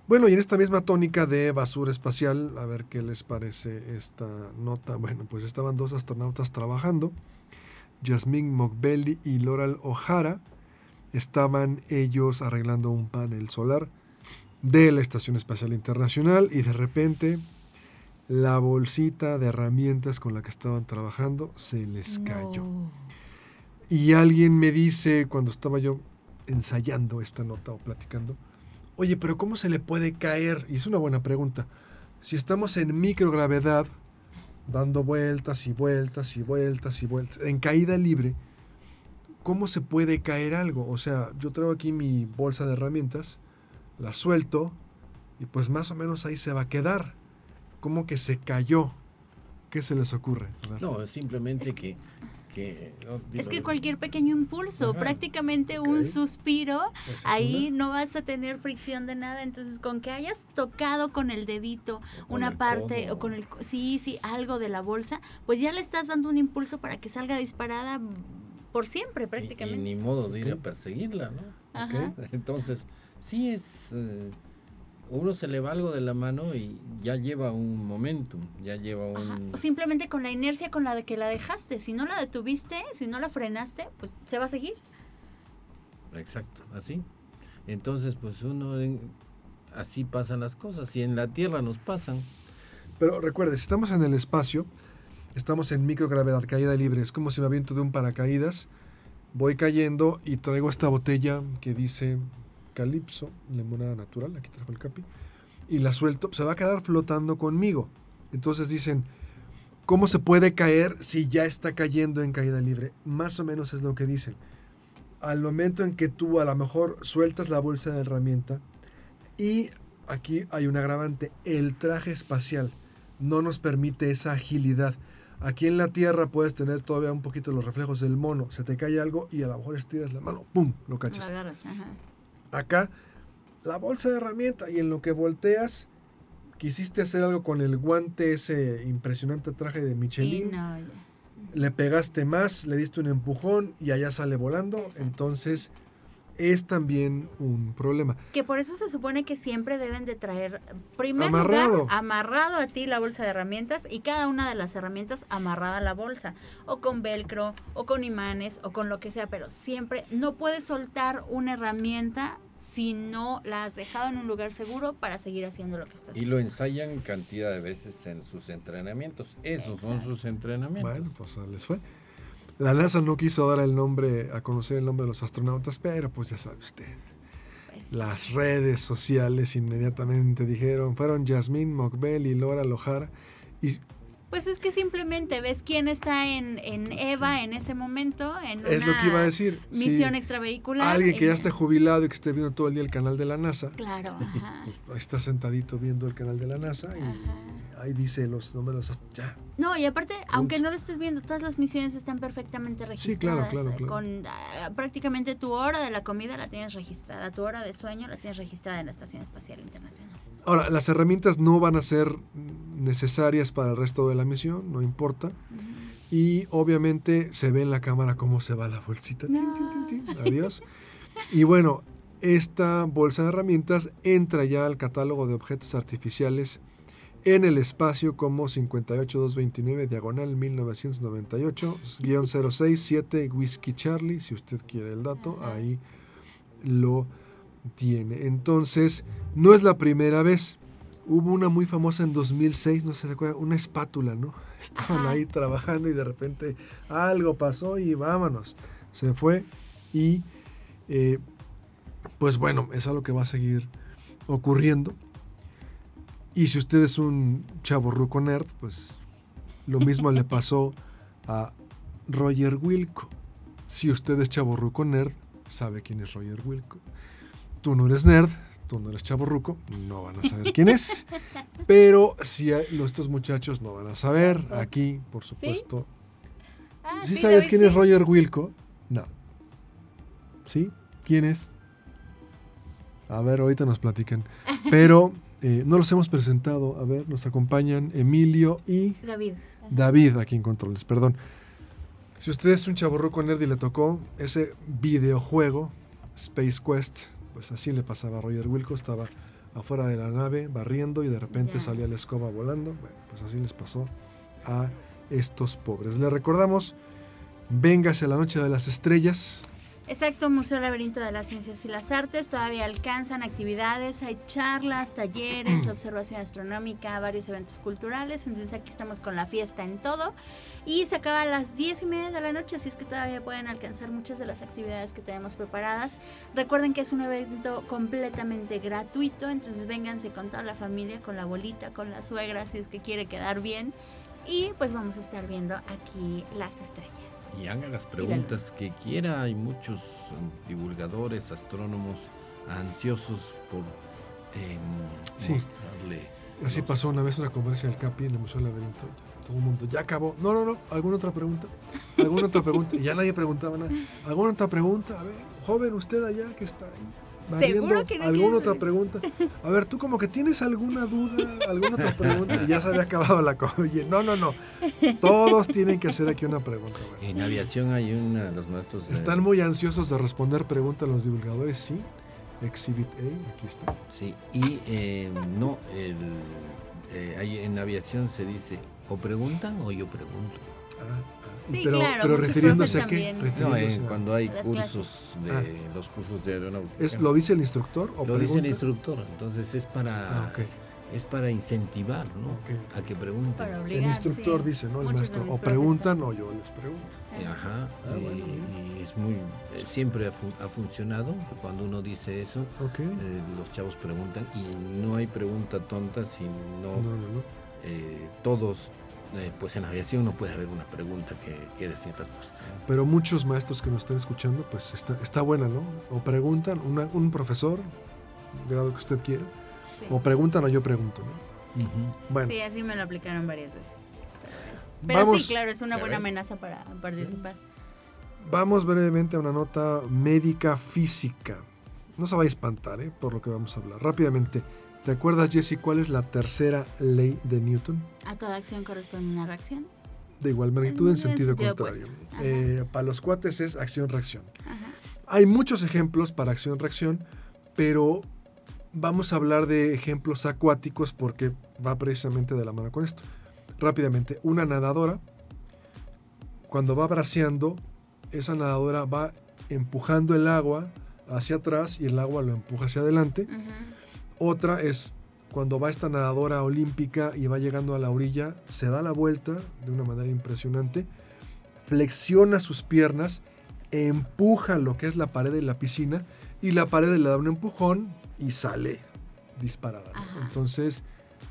Bueno, y en esta misma tónica de basura espacial, a ver qué les parece esta nota. Bueno, pues estaban dos astronautas trabajando Jasmine Mogbelli y Loral O'Hara estaban ellos arreglando un panel solar de la Estación Espacial Internacional y de repente la bolsita de herramientas con la que estaban trabajando se les cayó. Y alguien me dice, cuando estaba yo ensayando esta nota o platicando, oye, pero ¿cómo se le puede caer? Y es una buena pregunta. Si estamos en microgravedad, dando vueltas y vueltas y vueltas y vueltas, en caída libre, ¿cómo se puede caer algo? O sea, yo traigo aquí mi bolsa de herramientas, la suelto y pues más o menos ahí se va a quedar. ¿Cómo que se cayó? ¿Qué se les ocurre? No, simplemente que es que cualquier pequeño impulso, prácticamente un suspiro, ahí no vas a tener fricción de nada. Entonces, con que hayas tocado con el dedito una parte o con el sí, sí, algo de la bolsa, pues ya le estás dando un impulso para que salga disparada por siempre, prácticamente. Y, ni modo de ir a perseguirla, ¿no? Entonces, sí es eh, uno se le va algo de la mano y ya lleva un momentum, ya lleva un... simplemente con la inercia con la de que la dejaste, si no la detuviste, si no la frenaste, pues se va a seguir. Exacto, así. Entonces, pues uno, así pasan las cosas, y en la Tierra nos pasan. Pero recuerde, si estamos en el espacio, estamos en microgravedad, caída libre, es como si me aviento de un paracaídas, voy cayendo y traigo esta botella que dice Calipso, limonada natural, aquí trajo el capi, y la suelto, se va a quedar flotando conmigo. Entonces dicen, ¿cómo se puede caer si ya está cayendo en caída libre? Más o menos es lo que dicen. Al momento en que tú a lo mejor sueltas la bolsa de herramienta y aquí hay un agravante, el traje espacial no nos permite esa agilidad. Aquí en la Tierra puedes tener todavía un poquito los reflejos del mono. Se te cae algo y a lo mejor estiras la mano, ¡pum! Lo cachas acá la bolsa de herramienta y en lo que volteas quisiste hacer algo con el guante ese impresionante traje de Michelin. le pegaste más, le diste un empujón y allá sale volando. Entonces es también un problema. Que por eso se supone que siempre deben de traer, primero amarrado. amarrado a ti la bolsa de herramientas y cada una de las herramientas amarrada a la bolsa, o con velcro, o con imanes, o con lo que sea, pero siempre no puedes soltar una herramienta si no la has dejado en un lugar seguro para seguir haciendo lo que estás haciendo. Y lo ensayan cantidad de veces en sus entrenamientos. Esos son sus entrenamientos. Bueno, pues les fue. La NASA no quiso dar el nombre, a conocer el nombre de los astronautas, pero pues ya sabe usted. Pues Las redes sociales inmediatamente dijeron, fueron Jasmine Mockbell y Laura Lojara. Y pues es que simplemente ves quién está en, en EVA en ese momento, en es lo que iba a decir. misión extravehicular. Alguien que ya esté jubilado y que esté viendo todo el día el canal de la NASA. Claro. Pues, está sentadito viendo el canal de la NASA y ahí dice los números, ya. No, y aparte, aunque no lo estés viendo, todas las misiones están perfectamente registradas. Sí, claro, claro. Con ah, prácticamente tu hora de la comida la tienes registrada, tu hora de sueño la tienes registrada en la Estación Espacial Internacional. Ahora, las herramientas no van a ser necesarias para el resto de la misión, no importa. Y obviamente se ve en la cámara cómo se va la bolsita. Adiós. Y bueno, esta bolsa de herramientas entra ya al catálogo de objetos artificiales en el espacio como 58229 diagonal 1998 guion 067 Whisky Charlie, si usted quiere el dato, ahí lo tiene. Entonces, no es la primera vez. Hubo una muy famosa en 2006, no sé si se acuerdan, una espátula, ¿no? Estaban ahí trabajando y de repente algo pasó y vámonos. Se fue y eh, pues bueno, es algo que va a seguir ocurriendo. Y si usted es un chavo ruco nerd, pues lo mismo le pasó a Roger Wilco. Si usted es chavo ruco nerd, sabe quién es Roger Wilco. Tú no eres nerd, tú no eres chavo ruco, no van a saber quién es. Pero si hay- estos muchachos no van a saber, aquí, por supuesto. Ah, ¿Sí, sabes quién es Roger Wilco? No. ¿Sí? ¿Quién es? A ver, ahorita nos platican. Pero eh, no los hemos presentado. A ver, nos acompañan Emilio y David. David aquí en Controles, perdón. Si usted es un chaborruco nerd y le tocó ese videojuego, Space Quest, pues así le pasaba a Roger Wilco, estaba afuera de la nave barriendo y de repente salía la escoba volando. Bueno, pues así les pasó a estos pobres. Le recordamos, véngase a la noche de las estrellas. Exacto, Museo Laberinto de las Ciencias y las Artes. Todavía alcanzan actividades, hay charlas, talleres, la observación astronómica, varios eventos culturales. Entonces aquí estamos con la fiesta en todo. Y se acaba a las 10 y media de la noche, así es que todavía pueden alcanzar muchas de las actividades que tenemos preparadas. Recuerden que es un evento completamente gratuito, entonces vénganse con toda la familia, con la abuelita, con la suegra, si es que quiere quedar bien. Y pues vamos a estar viendo aquí las estrellas. Y haga las preguntas que quiera. Hay muchos eh, divulgadores, astrónomos ansiosos por eh, Sí. mostrarle. Así los- pasó una vez una conversa del Capi en el Museo del Laberinto. Todo el mundo, ya acabó. No, no, no. ¿Alguna otra pregunta? ¿Alguna otra pregunta? Y ya nadie preguntaba nada. ¿Alguna otra pregunta? A ver, joven, usted allá que está ahí. ¿Seguro barriendo, que no ¿Alguna otra pregunta? A ver, tú como que tienes alguna duda, alguna otra pregunta. Y ya se había acabado la cosa. No, no, no. Todos tienen que hacer aquí una pregunta. En aviación hay una, los maestros. de- ¿Están muy ansiosos de responder preguntas los divulgadores? Sí. Exhibit A, aquí está. Sí, y eh, no, el, eh, hay- en aviación se dice o preguntan o yo pregunto. Ah, ah. Sí, pero, claro, pero refiriéndose a qué? No, Refiriéndose eh, a- cuando hay Las cursos de los cursos de aeronáutica. ¿Es, ¿Lo dice el instructor o Lo dice el instructor, entonces es para Ah, es para incentivar, ¿no? A que pregunten. Para obligar, El instructor sí. dice, ¿no? El Muchos maestro. O preguntan o yo les pregunto. Eh, Ajá, Ah, eh, bueno, y es muy, siempre ha, fun- ha funcionado cuando uno dice eso, eh, los chavos preguntan y no hay pregunta tonta si no, No, no, no. eh, todos, eh, pues en aviación no puede haber una pregunta que quede sin respuesta. ¿no? Pero muchos maestros que nos están escuchando, pues está, está buena, ¿no? O preguntan, una- un profesor, grado que usted quiera, Sí. o preguntan o yo pregunto, ¿no? Bueno, Sí, así me lo aplicaron varias veces. Pero vamos, sí, claro, es una buena amenaza para participar. vamos brevemente a una nota médica física. No se vaya a espantar, ¿eh? Por lo que vamos a hablar. Rápidamente, ¿te acuerdas, Jesse, cuál es la tercera ley de Newton? A toda acción corresponde una reacción. De igual magnitud en En sentido, sentido contrario. Eh, para los cuates es acción-reacción. Hay muchos ejemplos para acción-reacción, pero vamos a hablar de ejemplos acuáticos porque va precisamente de la mano con esto. Rápidamente, una nadadora, cuando va braceando, esa nadadora va empujando el agua hacia atrás y el agua lo empuja hacia adelante. Ujú. Otra es cuando va esta nadadora olímpica y va llegando a la orilla, se da la vuelta de una manera impresionante, flexiona sus piernas, empuja lo que es la pared de la piscina y la pared le da un empujón y sale disparada. Entonces,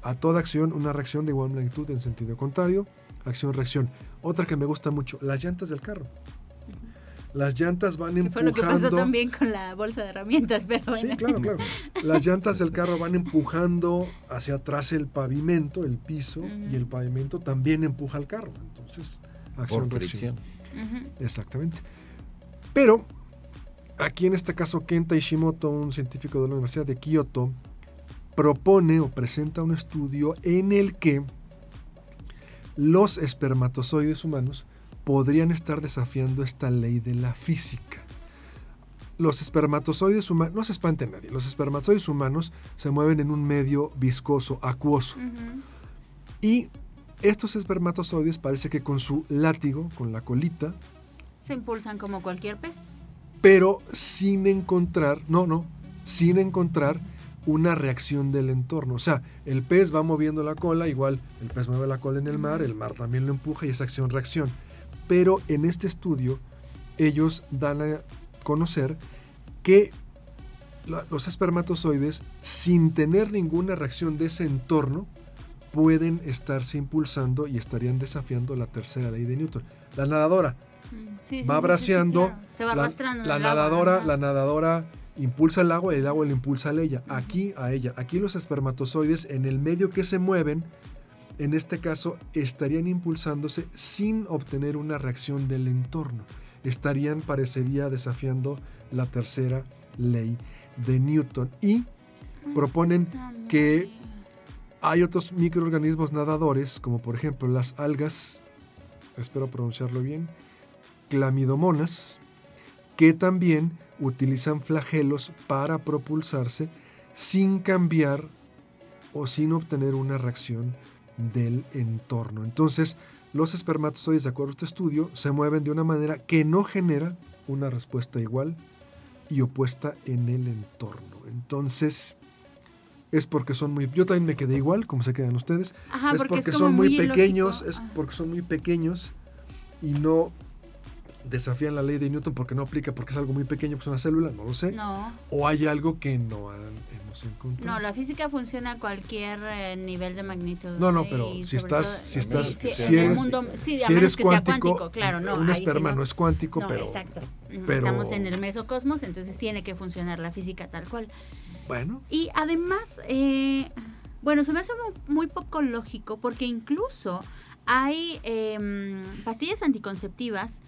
a toda acción, una reacción de igual magnitud en sentido contrario, acción-reacción. Otra que me gusta mucho, las llantas del carro. Las llantas van Que fue lo que pasó empujando. también con la bolsa de herramientas, pero bueno. Sí, claro, claro. Las llantas del carro van empujando hacia atrás el pavimento, el piso, y el pavimento también empuja al carro. Entonces, Por acción fricción. Ujú. Exactamente. Pero, aquí en este caso, Kenta Ishimoto, un científico de la Universidad de Kioto, propone o presenta un estudio en el que los espermatozoides humanos podrían estar desafiando esta ley de la física. Los espermatozoides humanos, no se espante nadie, los espermatozoides humanos se mueven en un medio viscoso, acuoso. Y estos espermatozoides parece que con su látigo, con la colita, Se impulsan como cualquier pez. pero sin encontrar, no, no, sin encontrar una reacción del entorno. O sea, el pez va moviendo la cola, igual el pez mueve la cola en el mar, el mar también lo empuja y es acción-reacción. Pero en este estudio ellos dan a conocer que los espermatozoides, sin tener ninguna reacción de ese entorno, pueden estarse impulsando y estarían desafiando la tercera ley de Newton. La nadadora Mm, sí, va sí, sí, braceando, claro. Va la, la agua, nadadora, la nadadora impulsa el agua y el agua le impulsa a ella. Aquí a ella. Aquí los espermatozoides en el medio que se mueven, en este caso, estarían impulsándose sin obtener una reacción del entorno. Estarían, parecería, desafiando la tercera ley de Newton. Y proponen que hay otros microorganismos nadadores, como por ejemplo las algas, espero pronunciarlo bien, clamidomonas, que también utilizan flagelos para propulsarse sin cambiar o sin obtener una reacción del entorno. Entonces, los espermatozoides, de acuerdo a este estudio, se mueven de una manera que no genera una respuesta igual y opuesta en el entorno. Entonces, es porque son muy... Yo también me quedé igual, como se quedan ustedes. Ajá, es porque, porque es como son muy, pequeños, es porque son muy pequeños y no desafían la ley de Newton porque no aplica porque es algo muy pequeño, pues una célula, no lo sé. No, O hay algo que no han- hemos encontrado. no, la física funciona a cualquier eh, nivel de magnitud. No, no, pero si estás- todo- si estás- sí, si en el eres- mundo, sí, si eres que cuántico, cuántico, claro, no. un sí esperma no. no es cuántico, No, pero exacto. Pero- Estamos en el mesocosmos, entonces tiene que funcionar la física tal cual. bueno, Y además, eh, bueno, se me hace mu- muy poco lógico porque incluso hay em, pastillas anticonceptivas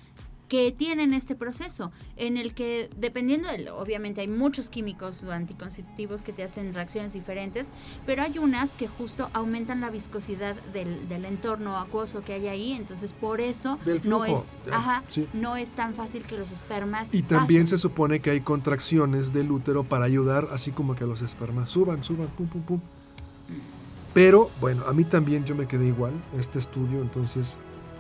que tienen este proceso en el que dependiendo del obviamente hay muchos químicos anticonceptivos que te hacen reacciones diferentes pero hay unas que justo aumentan la viscosidad del, del entorno acuoso que hay ahí entonces por eso no es ajá, sí. no es tan fácil que los espermas y también pasen. se supone que hay contracciones del útero para ayudar, así como que los espermas suban, suban, pum, pum, pum. Pero bueno, a mí también yo me quedé igual, este estudio, entonces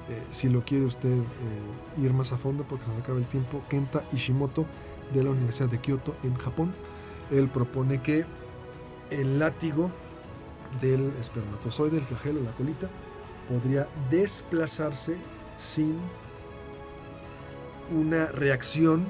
eh, si lo quiere usted eh, ir más a fondo porque se nos acaba el tiempo, Kenta Ishimoto de la Universidad de Kioto en Japón, él propone que el látigo del espermatozoide, el flagelo, la colita, podría desplazarse sin una reacción,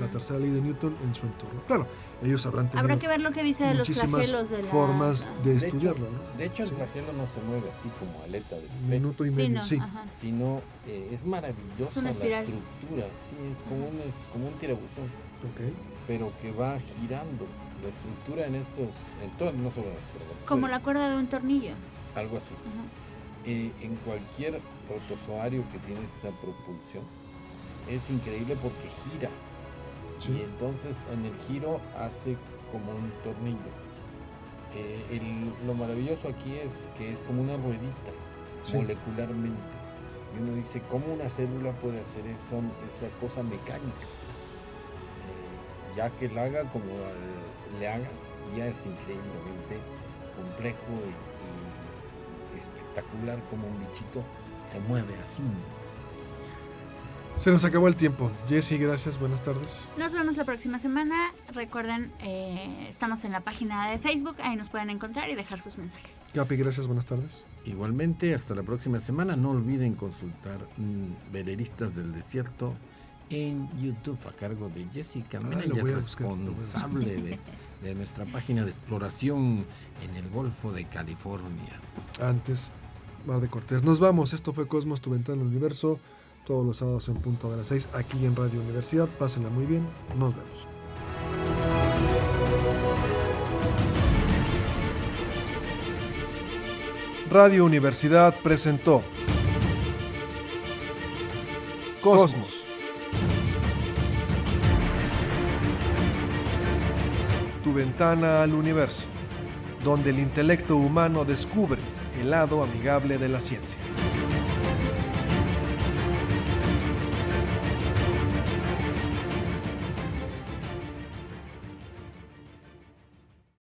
la tercera ley de Newton, en su entorno. Claro, ellos habrán tenido Habrá que ver lo que dice de los flagelos de la... formas de De hecho, estudiarlo. ¿no? De hecho, el Sí. flagelo no se mueve así como aleta de pez, Minuto y Sí, medio, no, sí. sino eh, es maravillosa Es la estructura. Sí, es como un, es como un tirabuzón, Ok. pero que va girando. La estructura en estos, en todo, no solo en los espermatozoides, Como la cuerda de un tornillo. algo así. Ajá. Eh, en cualquier protozoario que tiene esta propulsión, es increíble porque gira. Sí. Y entonces en el giro hace como un tornillo. Eh, el- lo maravilloso aquí es que es como una ruedita Sí. molecularmente. Y uno dice, ¿cómo una célula puede hacer esa, esa cosa mecánica? Eh, ya que la haga como al- le haga, ya es increíblemente complejo y, y espectacular como un bichito se mueve así. Se nos acabó el tiempo. Jessy, gracias. Buenas tardes. Nos vemos la próxima semana. Recuerden, eh, estamos en la página de Facebook. Ahí nos pueden encontrar y dejar sus mensajes. Capi, gracias. Buenas tardes. Igualmente, hasta la próxima semana. No olviden consultar mm, Veleristas del Desierto en YouTube a cargo de Jessica Mena, Ah, buscar, responsable de, de nuestra página de exploración en el Golfo de California. Antes, Mar de Cortés. Nos vamos. Esto fue Cosmos, tu ventana al universo. Todos los sábados en punto de las 6 aquí en Radio Universidad. Pásenla muy bien. Nos vemos. Radio Universidad presentó Cosmos. Tu ventana al universo, donde el intelecto humano descubre el lado amigable de la ciencia.